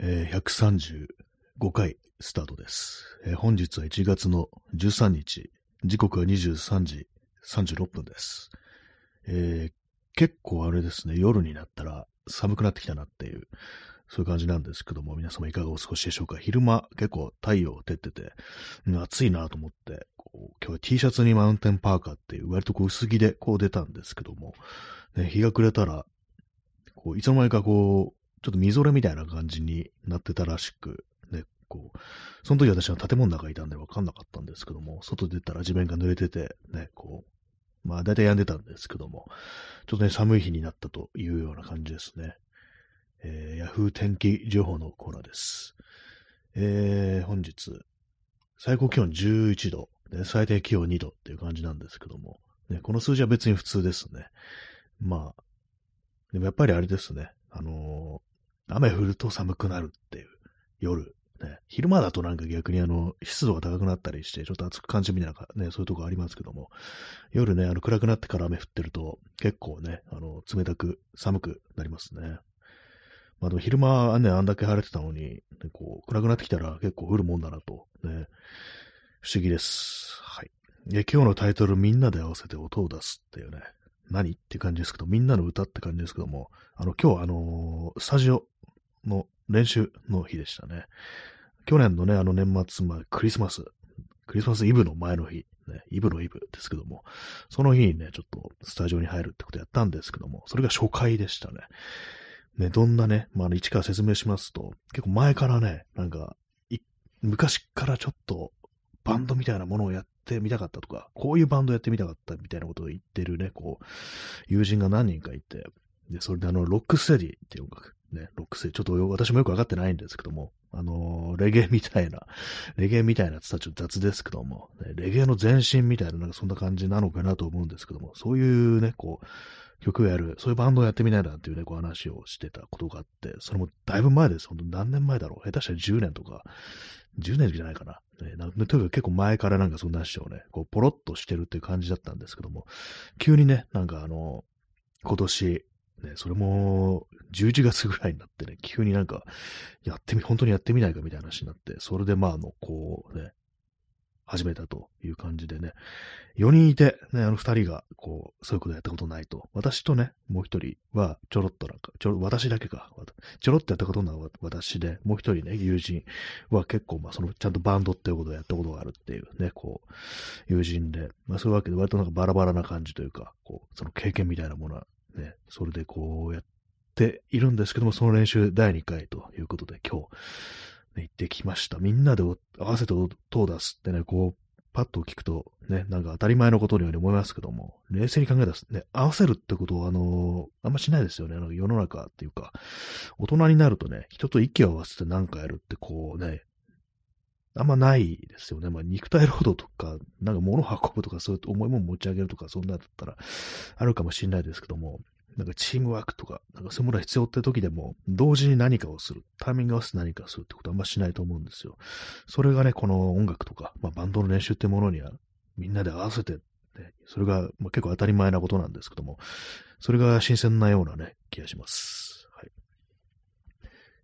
えー135回スタートです、えー本日は1月の13日、時刻は23時36分です。えー結構あれですね、夜になったら寒くなってきたなっていう、そういう感じなんですけども、皆様いかがお過ごしでしょうか。昼間結構太陽照ってて、暑いなと思って、こう今日は T シャツにマウンテンパーカーっていう割とこう薄着でこう出たんですけども、ね、日が暮れたら、こういつの間にかこう、ちょっとみぞれみたいな感じになってたらしく、ね、こう、その時私は建物の中にいたんで分かんなかったんですけども、外出たら地面が濡れてて、ね、こう、まあ大体止んでたんですけども、ちょっとね、寒い日になったというような感じですね。えー、ヤフー天気情報のコーナーです。えー、本日、最高気温11度、で最低気温2度っていう感じなんですけども、ね、この数字は別に普通ですね。まあ、でもやっぱりあれですね、あの雨降ると寒くなるっていう夜、ね、昼間だとなんか逆にあの、湿度が高くなったりして、ちょっと暑く感じるみたいな、ね、そういうとこありますけども、夜ね、あの、暗くなってから雨降ってると、結構ね、あの、冷たく、寒くなりますね。まあでも昼間はね、あんだけ晴れてたのに、ねこう、暗くなってきたら結構降るもんだなと、ね、不思議です。はい。で今日のタイトル、みんなで合わせて音を出すっていうね、何って感じですけど、みんなの歌って感じですけども、あの、今日あのースタジオの練習の日でしたね。去年のね、あの年末、まあ、クリスマス、クリスマスイブの前の日、ね、イブのイブですけども、その日にね、ちょっとスタジオに入るってことやったんですけども、それが初回でしたね。ね、どんなね、まあ、一から説明しますと、結構前からね、なんか、昔からちょっとバンドみたいなものをやってみたかったとか、こういうバンドやってみたかったみたいなことを言ってるね、こう、友人が何人かいて、で、それであの、ロックステディっていう音楽、ね、ロックステディ、ちょっと私もよくわかってないんですけども、あのーレゲエみたいな、レゲエみたいなって言ったらちょっと雑ですけども、ねレゲエの前身みたいな、なんかそんな感じなのかなと思うんですけども、そういうね、こう、曲をやる、そういうバンドをやってみないなっていうね、こう話をしてたことがあって、それもだいぶ前です。本当何年前だろう。下手したら10年とか、10年じゃないかな。ね、なんとにかく結構前からなんかそんな話をね、こう、ポロッとしてるっていう感じだったんですけども、急にね、なんかあの、今年、ね、それも、11月ぐらいになってね、急になんか、やってみ、本当にやってみないかみたいな話になって、それでまあ、あの、こうね、始めたという感じでね、4人いて、ね、あの2人が、こう、そういうことやったことないと。私とね、もう1人は、ちょろっとなんか、ちょろ、私だけか。ちょろっとやったことない私で、もう1人ね、友人は結構、まあ、その、ちゃんとバンドっていうことをやったことがあるっていうね、こう、友人で、まあ、そういうわけで、割となんかバラバラな感じというか、こう、その経験みたいなものは、ね、それでこうやっているんですけども、その練習第2回ということで、今日、ね、行ってきました。みんなで合わせて音を出すってね、こう、パッと聞くと、ね、なんか当たり前のことのように思いますけども、冷静に考えたら、ね、合わせるってことを、あのあんましないですよね。あの世の中っていうか、大人になるとね、人と息を合わせて何かやるってこうね、あんまないですよね。まあ、肉体労働とか、なんか物を運ぶとか、そういう重いもの持ち上げるとか、そんなだったらあるかもしれないですけども、なんかチームワークとか、なんかそういうものが必要って時でも、同時に何かをする、タイミング合わせて何かをするってことはあんましないと思うんですよ。それがね、この音楽とか、まあ、バンドの練習ってものには、みんなで合わせて、ね、それが、まあ、結構当たり前なことなんですけども、それが新鮮なようなね、気がします。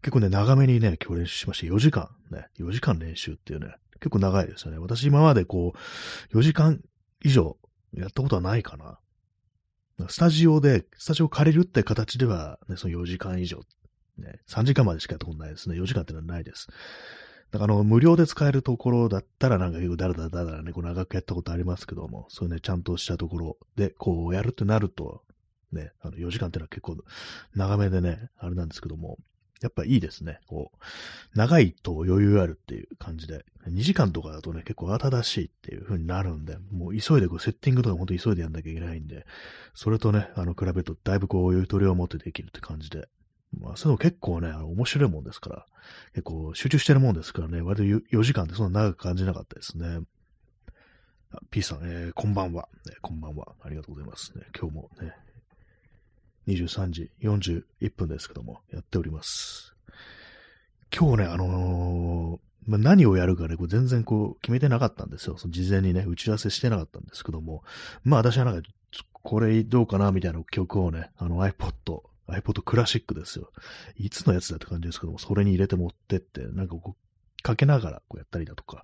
結構ね、長めにね、今日練習しまして、4時間、ね、4時間練習っていうね、結構長いですよね。私今までこう、4時間以上やったことはないかな。スタジオで、スタジオ借りるって形では、ね、その4時間以上、ね、3時間までしかやったことないですね。4時間ってのはないです。だからあの、無料で使えるところだったらなんか結構だらだらだらだらね、こう長くやったことありますけども、そういうね、ちゃんとしたところで、こうやるってなると、ね、あの、4時間ってのは結構長めでね、あれなんですけども、やっぱいいですね。こう、長いと余裕あるっていう感じで、2時間とかだとね、結構慌ただしいっていう風になるんで、もう急いでこうセッティングとか本当に急いでやんなきゃいけないんで、それとね、あの、比べるとだいぶこう余裕取りを持ってできるって感じで、まあ、そういうの結構ね、あの面白いもんですから、結構集中してるもんですからね、割と4時間ってそんな長く感じなかったですね。あ P さん、えーこんばんは、ね。こんばんは。ありがとうございます。ね、今日もね、23時41分ですけども、やっております。今日ね、あのーまあ、何をやるかね、こ全然こう決めてなかったんですよ。その事前にね、打ち合わせしてなかったんですけども、まあ私はなんか、これどうかなみたいな曲をね、あの iPod iPod クラシックですよ。いつのやつだって感じですけども、それに入れて持ってって、なんかこう、かけながらこうやったりだとか、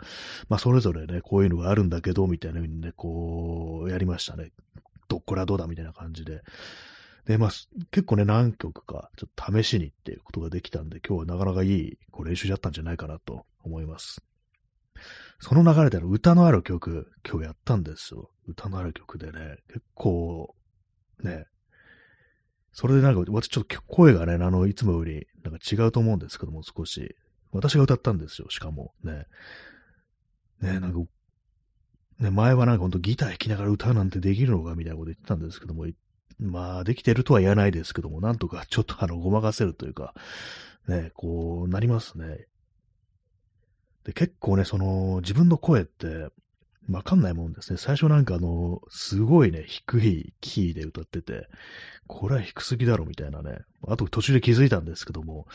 まあそれぞれね、こういうのがあるんだけど、みたいな風にね、こう、やりましたね。どっこらどうだみたいな感じで。で、まあ、結構ね、何曲か、ちょっと試しにっていうことができたんで、今日はなかなかいいこう練習だったんじゃないかなと思います。その流れで歌のある曲、今日やったんですよ。歌のある曲でね、結構、ね、それでなんか、私ちょっと声がね、あの、いつもより、なんか違うと思うんですけども、少し。私が歌ったんですよ、しかも。ね。ね、なんか、ね、前はなんかほんとギター弾きながら歌うなんてできるのかみたいなこと言ってたんですけども、まあ、できてるとは言わないですけども、なんとかちょっとあの、ごまかせるというか、ね、こう、なりますね。で、結構ね、その、自分の声って、わかんないもんですね。最初なんかあの、すごいね、低いキーで歌ってて、これは低すぎだろみたいなね。あと途中で気づいたんですけども、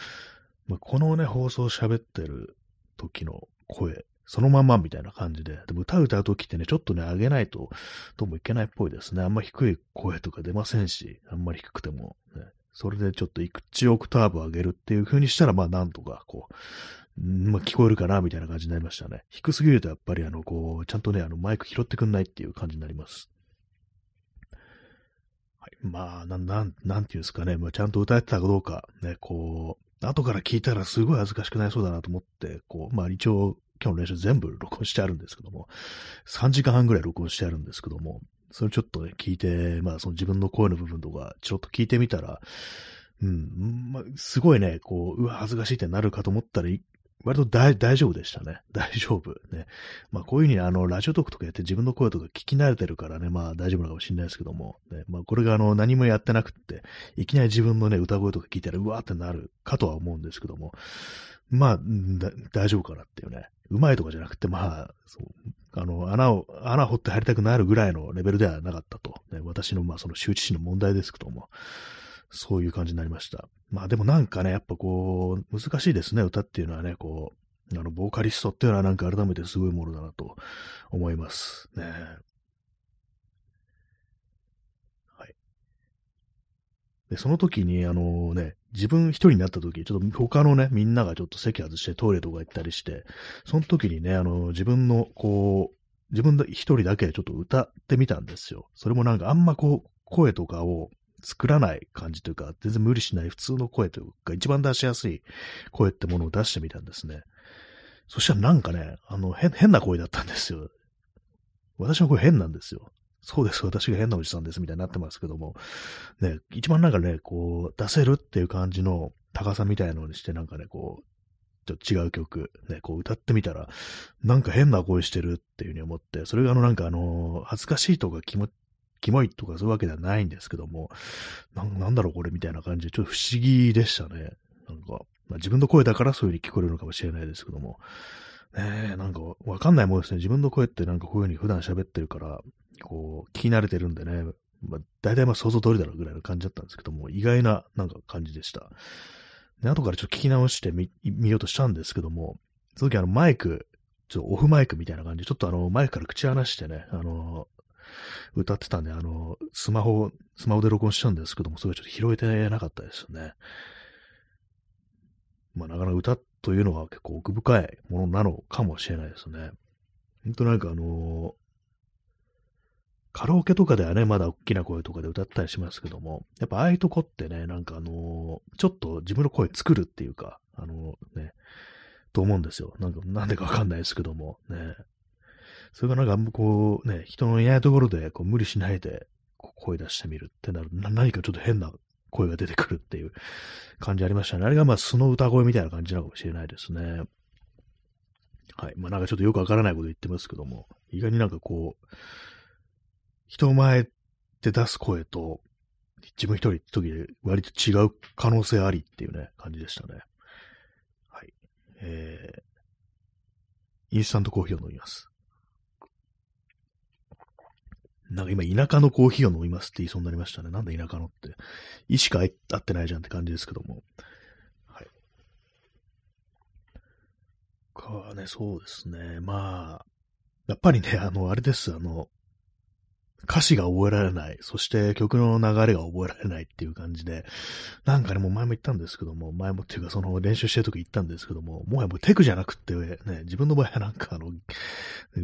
まあ、このね、放送喋ってる時の声、そのまんまみたいな感じで。でも歌歌う時ってね、ちょっとね、上げないと、どうもいけないっぽいですね。あんま低い声とか出ませんし、あんまり低くても、ね。それでちょっと1オクターブ上げるっていう風にしたら、まあなんとか、こう、んまあ、聞こえるかな、みたいな感じになりましたね。低すぎるとやっぱりあの、こう、ちゃんとね、あの、マイク拾ってくんないっていう感じになります。はい。まあ、なん、なん、なんていうんですかね、まあ、ちゃんと歌えてたかどうか、ね、こう、後から聞いたらすごい恥ずかしくなりそうだなと思って、こう、まあ一応、今日の練習全部録音してあるんですけども、3時間半ぐらい録音してあるんですけども、それちょっとね、聞いて、まあその自分の声の部分とか、ちょっと聞いてみたら、うん、まあ、すごいね、こう、うわ、恥ずかしいってなるかと思ったら、割と大丈夫でしたね。大丈夫。ね。まあこういうふうにあの、ラジオトークとかやって自分の声とか聞き慣れてるからね、まあ大丈夫なのかもしれないですけども、ね、まあこれがあの、何もやってなくって、いきなり自分のね、歌声とか聞いたらうわーってなるかとは思うんですけども、まあ、大丈夫かなっていうね。うまいとかじゃなくて、まあ、そう、あの、穴を、穴掘って入りたくなるぐらいのレベルではなかったと。ね、私の、まあその羞恥心の問題ですけども、そういう感じになりました。まあでもなんかね、やっぱこう、難しいですね、歌っていうのはね、こう、あの、ボーカリストっていうのはなんか改めてすごいものだなと思います。ね。はい。で、その時に、あのね、自分一人になった時、ちょっと他のね、みんながちょっと席外してトイレとか行ったりして、その時にね、あの、自分の、こう、自分一人だけちょっと歌ってみたんですよ。それもなんかあんまこう、声とかを作らない感じというか、全然無理しない普通の声というか、一番出しやすい声ってものを出してみたんですね。そしたらなんかね、あの、変、変な声だったんですよ。私の声変なんですよ。そうです、私が変なおじさんです、みたいになってますけども、ね、一番なんかね、こう、出せるっていう感じの高さみたいなのにして、なんかね、こう、ちょっと違う曲、ね、こう歌ってみたら、なんか変な声してるっていうふうに思って、それがあのなんかあの、恥ずかしいとか気持キモいとかそういうわけではないんですけども、ななんだろうこれみたいな感じで、ちょっと不思議でしたね。なんか、まあ、自分の声だからそういう風に聞こえるのかもしれないですけども、ねえ、なんかわかんないもんですね。自分の声ってなんかこういう風に普段喋ってるから、こう、聞き慣れてるんでね、まあ、大体まあ想像通りだろうぐらいの感じだったんですけども、意外ななんか感じでした。で、後からちょっと聞き直してみ、見ようとしたんですけども、その時あのマイク、ちょっとオフマイクみたいな感じで、ちょっとあの、マイクから口離してね、あの、歌ってたんで、あの、スマホ、スマホで録音したんですけども、それはちょっと拾えてなかったですよね。まあ、なかなか歌というのは結構奥深いものなのかもしれないですね。ほんとなんかあのカラオケとかではね、まだ大きな声とかで歌ったりしますけども、やっぱああいうとこってね、なんかあのちょっと自分の声作るっていうか、あのね、と思うんですよ。なんか、なんでかわかんないですけども、ね。それがなんか、こうね、人のいないところでこう無理しないで声出してみるってなる何かちょっと変な声が出てくるっていう感じありましたね。あれがまあ素の歌声みたいな感じなのかもしれないですね。はい。まあなんかちょっとよくわからないこと言ってますけども、意外になんかこう、人前で出す声と、自分一人って時で割と違う可能性ありっていうね、感じでしたね。はい。えー、インスタントコーヒーを飲みます。なんか今、田舎のコーヒーを飲みますって言いそうになりましたね。なんで田舎のって。意しか合ってないじゃんって感じですけども。はい。かね、そうですね。まあ、やっぱりね、あの、あれです。あの、歌詞が覚えられない。そして曲の流れが覚えられないっていう感じで、なんかね、もう前も言ったんですけども、前もっていうかその練習してる時言ったんですけども、もはやもうテクじゃなくってね、自分の場合はなんかあの、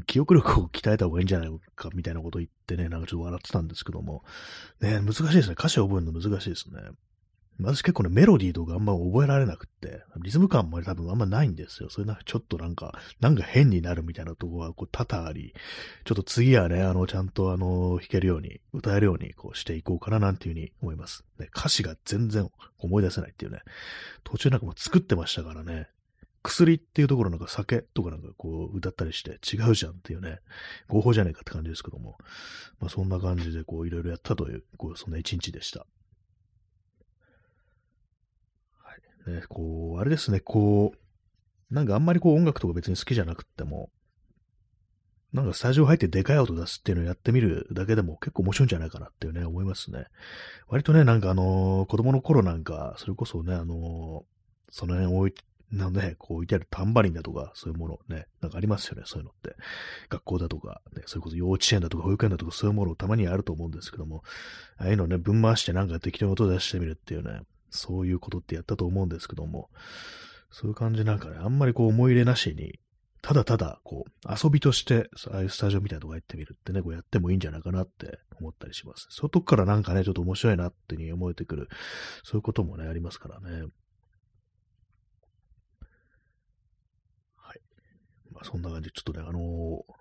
記憶力を鍛えた方がいいんじゃないかみたいなこと言ってね、なんかちょっと笑ってたんですけども、ね、難しいですね。歌詞を覚えるの難しいですね。私結構ね、メロディーとかあんま覚えられなくって、リズム感も多分あんまないんですよ。それなんかちょっとなんか、なんか変になるみたいなとこがこう多々あり、ちょっと次はね、あの、ちゃんとあの、弾けるように、歌えるようにこうしていこうかななんていうふうに思います。ね、歌詞が全然思い出せないっていうね、途中なんかも作ってましたからね、薬っていうところなんか酒とかなんかこう歌ったりして違うじゃんっていうね、合法じゃねえかって感じですけども、まあそんな感じでこういろいろやったという、こうそんな一日でした。ね、こう、あれですね、こう、なんかあんまりこう音楽とか別に好きじゃなくっても、なんかスタジオ入ってでかい音出すっていうのをやってみるだけでも結構面白いんじゃないかなっていうね、思いますね。割とね、なんかあのー、子供の頃なんか、それこそね、あのー、その辺置いて、なんね、こう置いてあるタンバリンだとか、そういうものね、なんかありますよね、そういうのって。学校だとか、ね、それこそ幼稚園だとか保育園だとかそういうものたまにあると思うんですけども、ああいうのね、ぶん回してなんか適当に音出してみるっていうね、そういうことってやったと思うんですけども、そういう感じなんかね、あんまりこう思い入れなしに、ただただ、こう、遊びとして、ああいうスタジオみたいなとこ行ってみるってね、こうやってもいいんじゃないかなって思ったりします。そういうとこからなんかね、ちょっと面白いなってに思えてくる、そういうこともね、ありますからね。はい。まあ、そんな感じ、ちょっとね、あのー、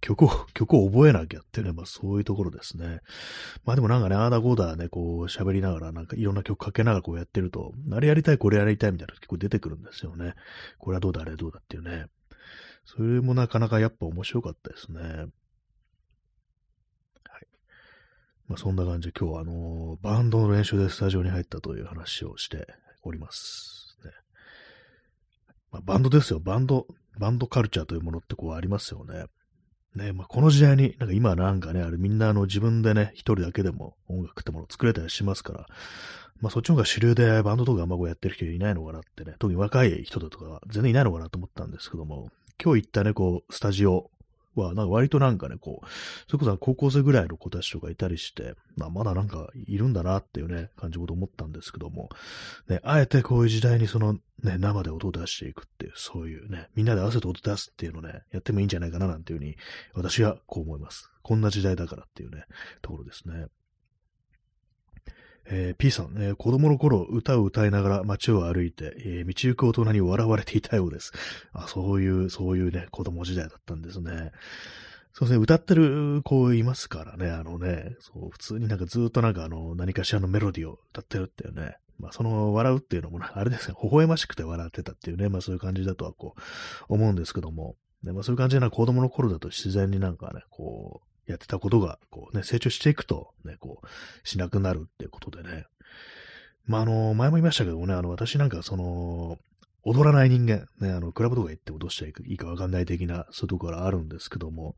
曲を、曲を覚えなきゃっていうのは、まあそういうところですね。まあでもなんかね、あーだこーだね、こう喋りながら、なんかいろんな曲かけながらこうやってると、あれやりたい、これやりたいみたいな結構出てくるんですよね。これはどうだ、あれどうだっていうね。それもなかなかやっぱ面白かったですね。はい。まあそんな感じで今日はあのー、バンドの練習でスタジオに入ったという話をしております。ね。まあ、バンドですよ。バンド、バンドカルチャーというものってこうありますよね。ね、まあ、この時代に、なんか今なんかね、あれみんなあの自分でね、一人だけでも音楽ってものを作れたりしますから、まあそっちの方が主流でバンドとかあんまこうやってる人いないのかなってね、特に若い人だとか全然いないのかなと思ったんですけども、今日行ったね、こう、スタジオは、なんか割となんかね、こう、それこそ高校生ぐらいの子たちとかいたりして、まあ、まだなんかいるんだなっていうね、感じこと思ったんですけども、ね、あえてこういう時代にその、ね、生で音を出していくっていう、そういうね、みんなで合わせて音出すっていうのね、やってもいいんじゃないかななんていうふうに、私はこう思います。こんな時代だからっていうね、ところですね。えー、P さん、えー、子供の頃歌を歌いながら街を歩いて、えー、道行く大人に笑われていたようです。あ、そういう、そういうね、子供時代だったんですね。そうですね、歌ってる子いますからね、あのね、そう、普通になんかずっとなんかあの、何かしらのメロディーを歌ってるっていうね。まあ、その笑うっていうのも、あれですね、微笑ましくて笑ってたっていうね、まあそういう感じだとはこう、思うんですけども、ね、まあそういう感じでな子供の頃だと自然になんかね、こう、やってたことが、こうね、成長していくと、ね、こう、しなくなるってことでね。まあ、あの、前も言いましたけどもね、あの、私なんかその、踊らない人間、ね、あの、クラブとか行ってもどうしたらいいかわかんない的な、そういうところあるんですけども、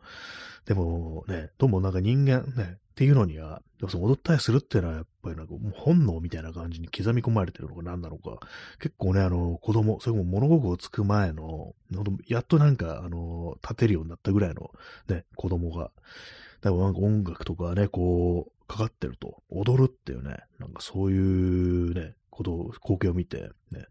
でもね、どうもなんか人間ね、っていうのには、その踊ったりするっていうのはやっぱりなんか本能みたいな感じに刻み込まれてるのか何なのか、結構ね、あの、子供、それも物心つく前の、やっとなんか、あの、立てるようになったぐらいのね、子供が、だからなんか音楽とかね、こう、かかってると、踊るっていうね、なんかそういうね、ことを、光景を見て、ね、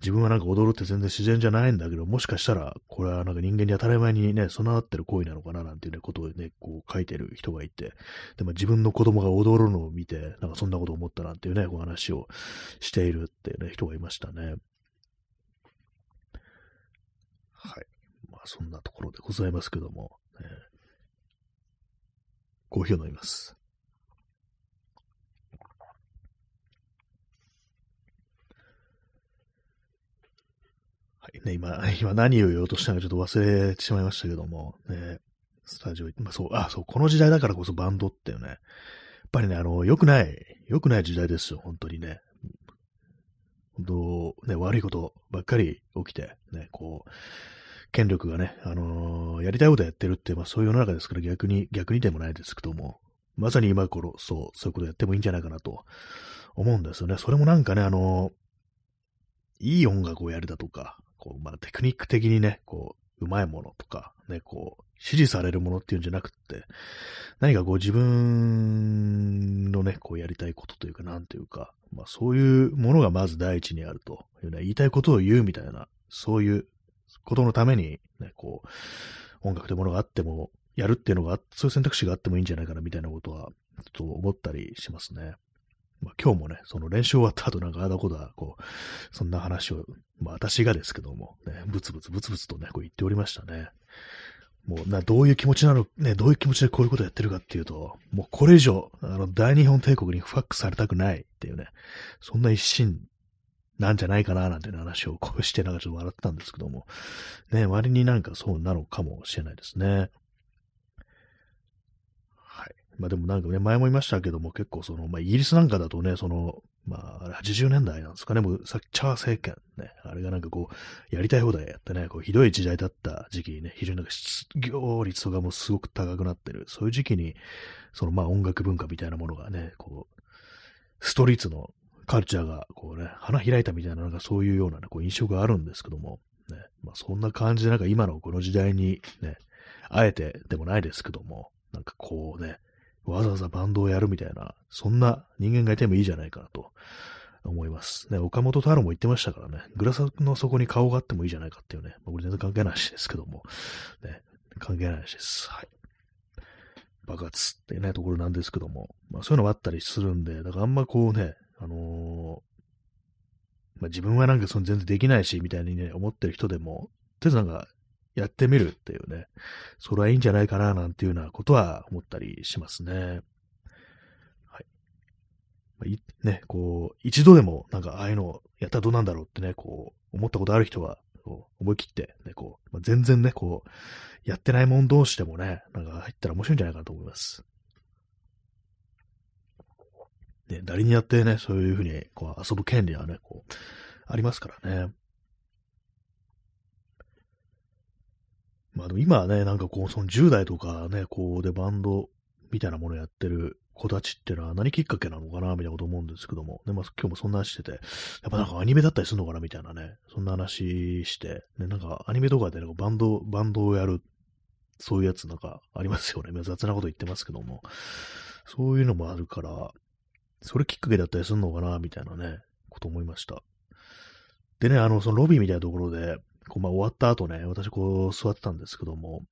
自分はなんか踊るって全然自然じゃないんだけど、もしかしたら、これはなんか人間に当たり前にね、備わってる行為なのかななんていうね、ことをね、こう書いてる人がいて、でも自分の子供が踊るのを見て、なんかそんなこと思ったなんていうね、お話をしているっていうね、人がいましたね。はい。まあそんなところでございますけども、ね、コーヒーを飲みます。ね、今、今何を言おうとしたのかちょっと忘れてしまいましたけども、ね、スタジオ、まあそう、あ、そう、この時代だからこそバンドってね、やっぱりね、あの、良くない、良くない時代ですよ、本当にね。本当、ね、悪いことばっかり起きて、ね、こう、権力がね、あのー、やりたいことやってるって、まあそういう世の中ですから逆に、逆にでもないですけども、まさに今頃、そう、そういうことやってもいいんじゃないかなと思うんですよね。それもなんかね、あのー、いい音楽をやるだとか、こう、まあテクニック的にね、こう、うまいものとか、ね、こう、指示されるものっていうんじゃなくって、何かこう自分のね、こうやりたいことというか、なんていうか、まあそういうものがまず第一にあるというね、言いたいことを言うみたいな、そういうことのために、ね、こう、音楽というものがあっても、やるっていうのが、そういう選択肢があってもいいんじゃないかなみたいなことは、ちょっと思ったりしますね。まあ、今日もね、その練習終わった後なんかあだこだ、こう、そんな話を、まあ私がですけども、ね、ブツブツブツブツとね、こう言っておりましたね。もうな、どういう気持ちなの、ね、どういう気持ちでこういうことやってるかっていうと、もうこれ以上、あの、大日本帝国にファックされたくないっていうね、そんな一心なんじゃないかななんていう話をこうしてなんかちょっと笑ってたんですけども、ね、割になんかそうなのかもしれないですね。まあでもなんかね、前も言いましたけども、結構その、まあイギリスなんかだとね、その、まあ、80年代なんですかね、もうさっきチャー政権ね、あれがなんかこう、やりたい放題やってね、こうひどい時代だった時期にね、非常になんか失業率とかもすごく高くなってる、そういう時期に、そのまあ音楽文化みたいなものがね、こう、ストリートのカルチャーがこうね、花開いたみたいな、なんかそういうような、ね、こう印象があるんですけども、ね、まあそんな感じでなんか今のこの時代にね、あえてでもないですけども、なんかこうね、わざわざバンドをやるみたいな、そんな人間がいてもいいじゃないかなと思います。ね、岡本太郎も言ってましたからね、グラスの底に顔があってもいいじゃないかっていうね、まあ、これ全然関係ないしですけども、ね、関係ないしです。はい。爆発ってね、ところなんですけども、まあそういうのもあったりするんで、だからあんまこうね、あのー、まあ自分はなんかその全然できないし、みたいにね、思ってる人でも、とりあえずなんかやってみるっていうね、それはいいんじゃないかななんていうようなことは思ったりしますね。はい。まあ、いね、こう、一度でもなんかああいうのやったらどうなんだろうってね、こう、思ったことある人は、こう思い切って、ね、こう、まあ、全然ね、こう、やってないもん同士でもね、なんか入ったら面白いんじゃないかなと思います。ね、誰にやってね、そういうふうにこう遊ぶ権利はね、こう、ありますからね。まあでも今はね、なんかこう、その10代とかね、こうでバンドみたいなものやってる子たちってのは何きっかけなのかな、みたいなこと思うんですけども、ね、まあ今日もそんな話してて、やっぱなんかアニメだったりするのかな、みたいなね、そんな話して、ね、なんかアニメとかで、ね、バンド、バンドをやる、そういうやつなんかありますよね。雑なこと言ってますけども、そういうのもあるから、それきっかけだったりするのかな、みたいなね、こと思いました。でね、あの、そのロビーみたいなところで、こう、まあ、終わった後ね、私こう座ってたんですけども、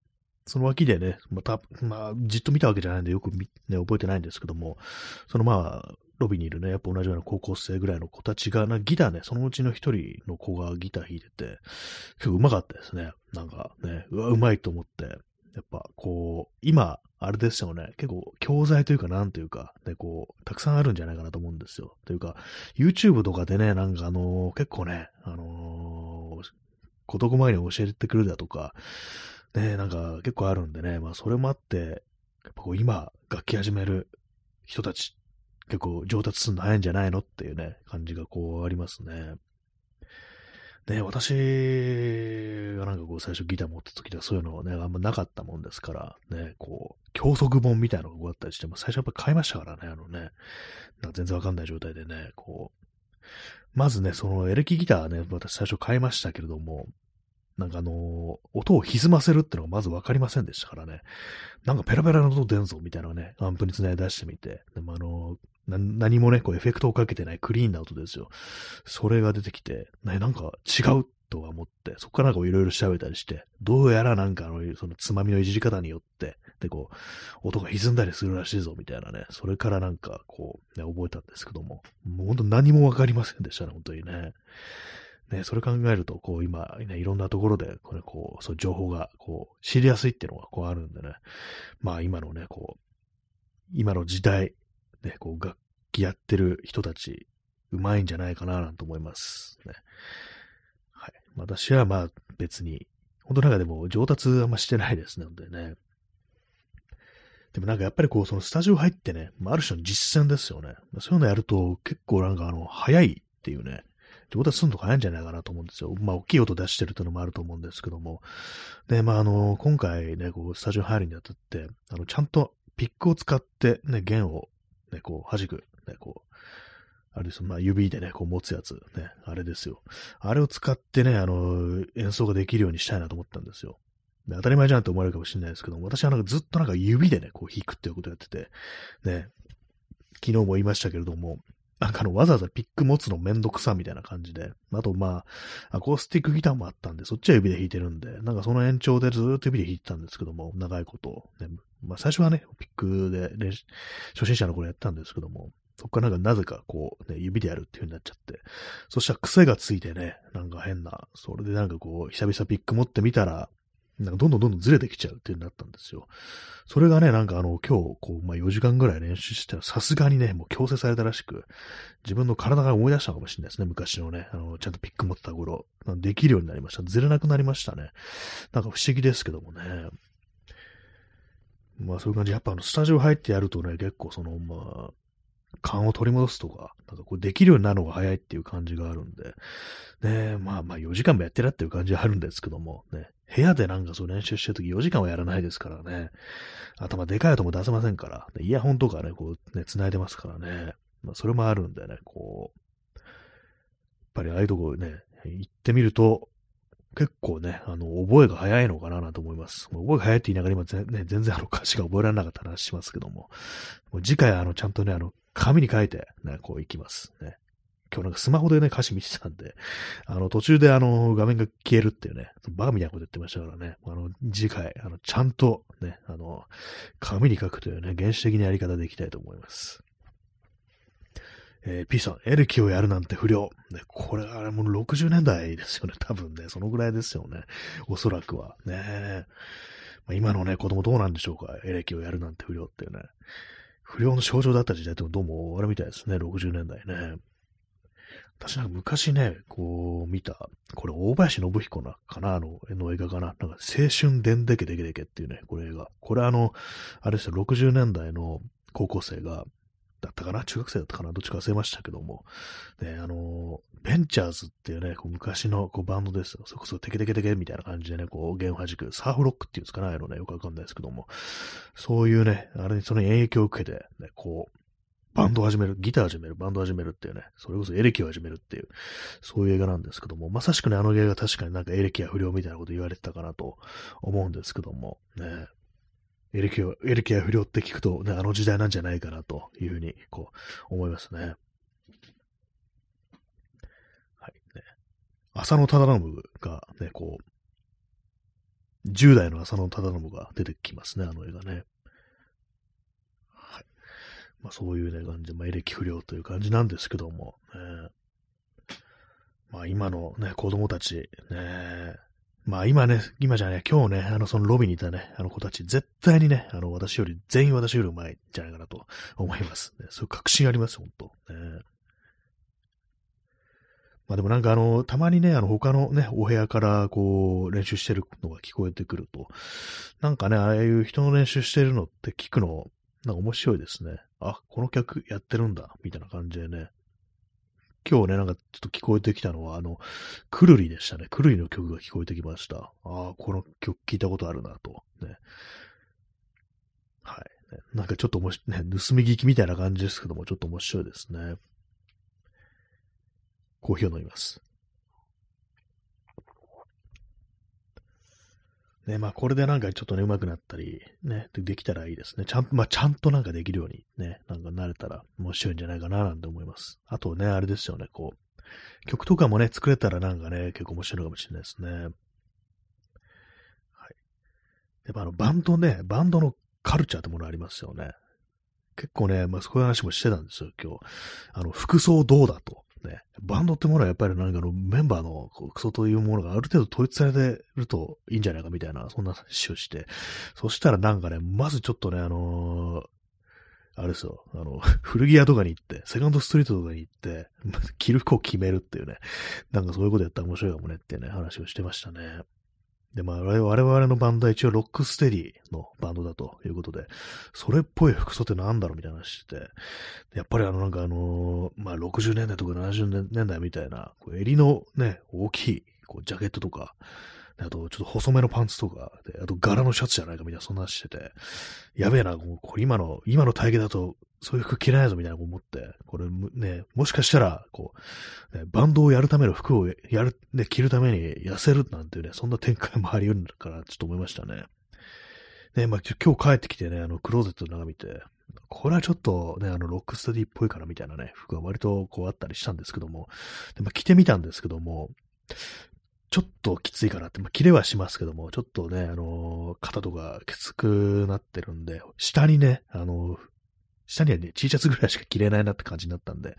その脇でね、また、まあ、じっと見たわけじゃないんでよくね、覚えてないんですけども、そのまあ、ロビーにいるね、やっぱ同じような高校生ぐらいの子たちが、なギターね、そのうちの一人の子がギター弾いてて、結構上手かったですね。なんかね、うわ、うまいと思って、やっぱこう、今、あれですよね、結構教材というかなんというか、ね、こう、たくさんあるんじゃないかなと思うんですよ。というか、YouTube とかでね、なんかあのー、結構ね、あのー、事細かに教えてくるだとか、ね、なんか結構あるんでね、まあそれもあって、やっぱこう今、楽器始める人たち、結構上達するの早いんじゃないのっていうね、感じがこうありますね。ね、私がなんかこう最初ギター持った時ではそういうのはね、あんまなかったもんですから、ね、こう、教則本みたいなのがこうあったりして、も最初やっぱ買いましたからね、あのね、なんか全然わかんない状態でね、こう、まずね、そのエレキギターね、私最初買いましたけれども、なんかあの、音を歪ませるってのがまずわかりませんでしたからね。なんかペラペラの音出んぞみたいなね、アンプに繋いで出してみて。でもあの、何もね、こうエフェクトをかけてないクリーンな音ですよ。それが出てきて、ね、なんか違うとは思って、そこからなんかいろいろ調べたりして、どうやらなんかあの、そのつまみのいじり方によって、で、こう、音が歪んだりするらしいぞ、みたいなね、それからなんかこう、ね、覚えたんですけども、もう本当何もわかりませんでしたね、本当にね。ね、それ考えると、こう今、ね、いろんなところで、これこう、そう情報が、こう、知りやすいっていうのがこうあるんでね、まあ今のね、こう、今の時代、ね、こう楽器やってる人たち、うまいんじゃないかな、なんて思います。ね。私はまあ別に、本当なんかでも上達あんましてないですね、んでね。でもなんかやっぱりこう、そのスタジオ入ってね、まあ、ある種の実践ですよね。そういうのやると結構なんかあの、早いっていうね、上達するの早いんじゃないかなと思うんですよ。まあ、大きい音出してるっていうのもあると思うんですけども。で、まあ、あの、今回ね、こう、スタジオ入るにあたって、あの、ちゃんとピックを使ってね、弦をね、こう、弾く、ね、こう、あれですまあ、指でね、こう持つやつ、ね、あれですよ。あれを使ってね、あの、演奏ができるようにしたいなと思ったんですよ。で当たり前じゃんって思われるかもしれないですけども、私はなんかずっとなんか指でね、こう弾くっていうことをやってて、ね、昨日も言いましたけれども、なんかあの、わざわざピック持つのめんどくさみたいな感じで、あとまあ、アコースティックギターもあったんで、そっちは指で弾いてるんで、なんかその延長でずっと指で弾いてたんですけども、長いこと、ね、まあ最初はね、ピックで初心者の頃やったんですけども、そっからなんかなぜかこう、ね、指でやるっていう風になっちゃって、そしたら癖がついてね、なんか変な、それでなんかこう、久々ピック持ってみたら、なんかどんどんどんどんずれてきちゃうっていうになったんですよ。それがね、なんかあの、今日、こう、まあ、4時間ぐらい練習してさすがにね、もう強制されたらしく、自分の体が思い出したかもしれないですね、昔のね、あの、ちゃんとピック持ってた頃、できるようになりました。ずれなくなりましたね。なんか不思議ですけどもね。まあそういう感じ。やっぱあの、スタジオ入ってやるとね、結構その、まあ、勘を取り戻すとか、なんかこうできるようになるのが早いっていう感じがあるんで、ねまあまあ4時間もやってるっていう感じはあるんですけども、ね、部屋でなんかそう練習してるとき4時間はやらないですからね、頭でかい音も出せませんから、イヤホンとかね、こうね、繋いでますからね、まあそれもあるんでね、こう、やっぱりああいうとこね、行ってみると、結構ね、あの、覚えが早いのかなと思います。覚えが早いって言いながら今全,、ね、全然あの歌詞が覚えられなかった話しますけども、もう次回あの、ちゃんとね、あの、紙に書いて、ね、こう行きます。ね。今日なんかスマホでね、歌詞見てたんで、あの、途中であの、画面が消えるっていうね、バカみたいなこと言ってましたからね、あの、次回、あの、ちゃんとね、あの、紙に書くというね、原始的なやり方でいきたいと思います。えー、P さん、エレキをやるなんて不良。ね、これ、あれもう60年代ですよね。多分ね、そのぐらいですよね。おそらくは。ねまあ、今のね、子供どうなんでしょうか。エレキをやるなんて不良っていうね。不良の症状だった時代ってどうもあれみたいですね。60年代ね。私なんか昔ね、こう見た、これ大林信彦な、かな、あの、の映画かな。なんか青春でんでけでけでけっていうね、これ映画。これあの、あれですよ、60年代の高校生が、だったかな？中学生だったかな？どっちか忘れましたけども。ね、あの、ベンチャーズっていうね、こう昔のこうバンドですよ。そこそこテケテケテケみたいな感じでね、こう弦を弾く、サーフロックっていうんですかね、あのね、よくわかんないですけども。そういうね、あれにその影響を受けて、ね、こう、バンドを始める、ギター始める、バンドを始めるっていうね、それこそエレキを始めるっていう、そういう映画なんですけども、まさしくね、あの映画確かになんかエレキや不良みたいなこと言われてたかなと思うんですけども、ね、エレキを、エレキや不良って聞くと、ね、あの時代なんじゃないかなというふうに、こう、思いますね。はい、ね。浅野忠信がね、こう、10代の浅野忠信が出てきますね、あの映画ね。はい。まあそういうね、感じで、まあエレキ不良という感じなんですけども、ね、まあ今のね、子供たち、ね、まあ今ね、今じゃね、今日ね、あの、そのロビーにいたね、あの子たち、絶対にね、あの、私より、全員私より上手いんじゃないかなと思います。ね、そういう確信あります、本当ね。まあでもなんかあの、たまにね、あの、他のね、お部屋からこう、練習してるのが聞こえてくると、なんかね、ああいう人の練習してるのって聞くの、なんか面白いですね。あ、この曲やってるんだ、みたいな感じでね、今日ね、なんかちょっと聞こえてきたのは、あの、くるりでしたね。くるりの曲が聞こえてきました。ああ、この曲聞いたことあるなと。ね。はい。なんかちょっともし、ね、盗み聞きみたいな感じですけども、ちょっと面白いですね。コーヒーを飲みます。ね、まあこれでなんかちょっとね、上手くなったり、ね、できたらいいですね。ちゃんと、まあちゃんとなんかできるようにね、なんかなれたら面白いんじゃないかななんて思います。あとね、あれですよね、こう、曲とかもね、作れたらなんかね、結構面白いかもしれないですね。はい。やっぱあの、バンドね、バンドのカルチャーってものありますよね。結構ね、まあそういう話もしてたんですよ、今日。あの、服装どうだと。ね、バンドってものはやっぱりなんかのメンバーのクソというものがある程度統一されてるといいんじゃないかみたいな、そんな話をして、そしたらなんかね、まずちょっとね、あのー、あれですよ、あの、古着屋とかに行って、セカンドストリートとかに行って、着る服を決めるっていうね、なんかそういうことやったら面白いかもねっていうね、話をしてましたね。で、まあ、我々のバンドは一応ロックステディのバンドだということで、それっぽい服装ってなんだろうみたいな話してて、やっぱりあのなんかあのー、まあ60年代とか70年代みたいな、こう襟のね、大きいこうジャケットとか、あと、ちょっと細めのパンツとか、で、あと柄のシャツじゃないかみたいな、そんなしてて、やべえな、これ今の、今の体型だと、そういう服着れないぞみたいな思って、これね、もしかしたら、こう、ね、バンドをやるための服をやる、ね、着るために痩せるなんていうね、そんな展開もあり得るから、ちょっと思いましたね。ね、まあ、今日帰ってきてね、あの、クローゼット眺めて、これはちょっとね、あの、ロックスタディっぽいからみたいなね、服が割とこうあったりしたんですけども、でまあ、着てみたんですけども、ちょっときついかなって、まあ、切れはしますけども、ちょっとね、あのー、肩とかきつくなってるんで、下にね、あのー、下にはね、T シャツぐらいしか着れないなって感じになったんで、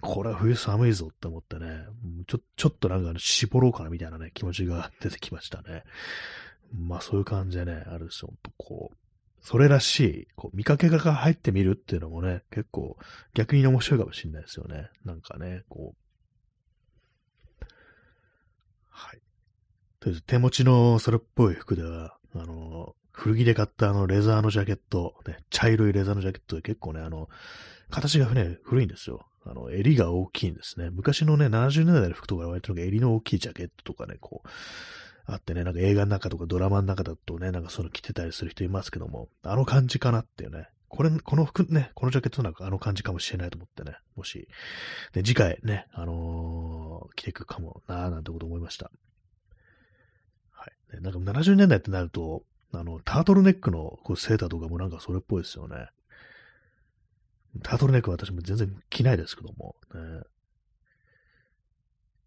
これは冬寒いぞって思ってね、ちょ、ちょっとなんか絞ろうかなみたいなね、気持ちが出てきましたね。まあそういう感じでね、あるし、ほんとこう、それらしい、こう、見かけが入ってみるっていうのもね、結構逆に面白いかもしれないですよね。なんかね、こう。はい。とりあえず手持ちのそれっぽい服では、あの、古着で買ったあのレザーのジャケット、ね、茶色いレザーのジャケットで結構ね、あの、形がね、古いんですよ。あの、襟が大きいんですね。昔のね、70年代の服とか割と襟の大きいジャケットとかね、こう、あってね、なんか映画の中とかドラマの中だとね、なんかその着てたりする人いますけども、あの感じかなっていうね。これ、この服ね、このジャケットなんかあの感じかもしれないと思ってね、もし、ね、次回ね、あのー、着ていくかもなーなんてこと思いました。はい。ね、なんか70年代ってなると、あの、タートルネックのこうセーターとかもなんかそれっぽいですよね。タートルネック私も全然着ないですけども、ね、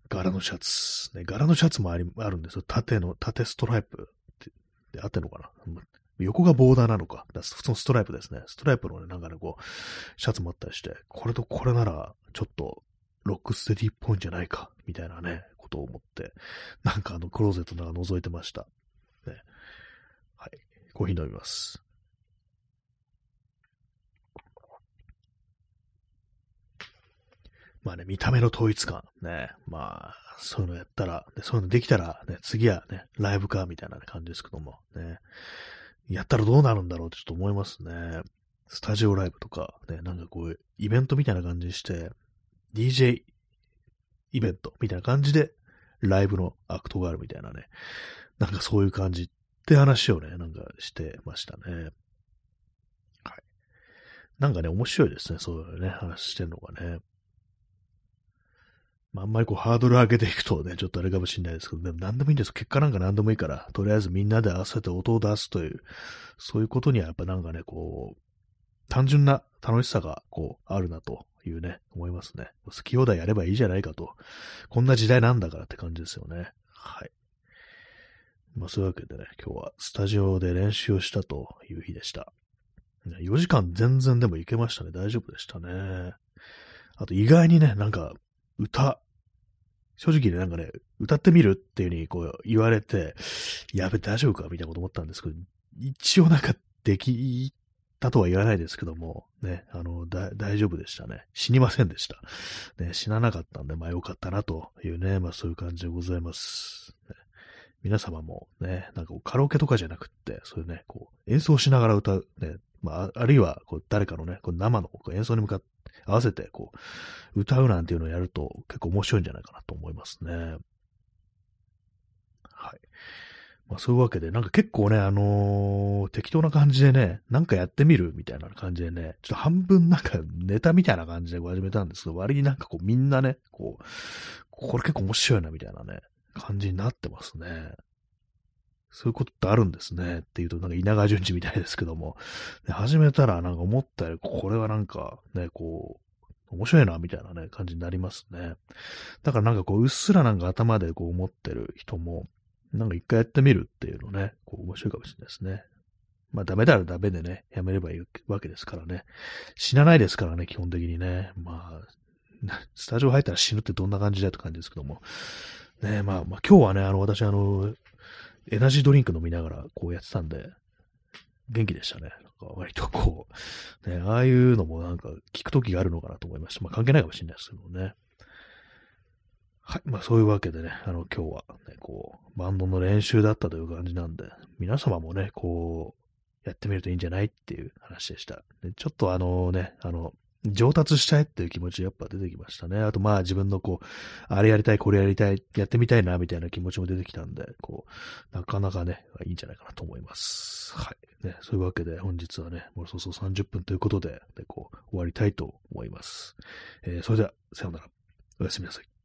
柄のシャツ。ね、柄のシャツもありあるんですよ。縦の、縦ストライプってで合ってんのかな？横がボーダーなのか。普通のストライプですね。ストライプのね、なんかね、こう、シャツもあったりして、これとこれなら、ちょっと、ロックステディっぽいんじゃないか、みたいなね、ことを思って、なんかあの、クローゼットの中覗いてました。ね。はい。コーヒー飲みます。まあね、見た目の統一感。ね。まあ、そういうのやったら、ね、そういうのできたら、ね、次はね、ライブか、みたいな感じですけども、ね。やったらどうなるんだろうってちょっと思いますね。スタジオライブとか、ね、なんかこう、イベントみたいな感じにして、DJ イベントみたいな感じで、ライブのアクトがあるみたいなね。なんかそういう感じって話をね、なんかしてましたね。はい。なんかね、面白いですね。そういうね、話してるのがね。まあ、あんまりこうハードル上げていくとね、ちょっとあれかもしれないですけど、でも何でもいいんです。結果なんか何でもいいから、とりあえずみんなで合わせて音を出すという、そういうことにはやっぱなんかね、こう、単純な楽しさがこう、あるなというね、思いますね。好き放題やればいいじゃないかと。こんな時代なんだからって感じですよね。はい。まあそういうわけでね、今日はスタジオで練習をしたという日でした。4時間全然でもいけましたね。大丈夫でしたね。あと意外にね、なんか歌、正直ね、なんかね、歌ってみるっていう風にこう言われて、やべ、大丈夫か？みたいなこと思ったんですけど、一応なんかできたとは言わないですけども、ね、あの、だ大丈夫でしたね。死にませんでした。ね、死ななかったんで、まあよかったなというね、まあそういう感じでございます。ね、皆様もね、なんかカラオケとかじゃなくって、そういうね、こう、演奏しながら歌う、ね、まあ、あるいは、こう、誰かのね、こう生の演奏に向かって、合わせて、こう、歌うなんていうのをやると結構面白いんじゃないかなと思いますね。はい。まあそういうわけで、なんか結構ね、あのー、適当な感じでね、なんかやってみるみたいな感じでね、ちょっと半分なんかネタみたいな感じで始めたんですけど、割になんかこうみんなね、こう、これ結構面白いなみたいなね、感じになってますね。そういうことってあるんですね。っていうと、なんか稲川淳二みたいですけども、で始めたらなんか思ったより、これはなんかね、こう、面白いな、みたいなね、感じになりますね。だからなんかこう、うっすらなんか頭でこう思ってる人も、なんか一回やってみるっていうのね、こう面白いかもしれないですね。まあダメならダメでね、やめればいいわけですからね。死なないですからね、基本的にね。まあ、スタジオ入ったら死ぬってどんな感じだって感じですけども。ねまあ、まあ今日はね、あの、私あの、エナジードリンク飲みながらこうやってたんで、元気でしたね。なんか割とこう、ね、ああいうのもなんか聞くときがあるのかなと思いました。まあ関係ないかもしれないですけどね。はい。まあそういうわけでね、あの今日はね、こう、バンドの練習だったという感じなんで、皆様もね、こう、やってみるといいんじゃないっていう話でした。でちょっとあのね、あの、上達したいっていう気持ちやっぱ出てきましたね。あとまあ自分のこう、あれやりたい、これやりたい、やってみたいな、みたいな気持ちも出てきたんで、こう、なかなかね、いいんじゃないかなと思います。はい。ね、そういうわけで本日はね、もうそうそう30分ということで、でこう、終わりたいと思います。えー、それでは、さようなら。おやすみなさい。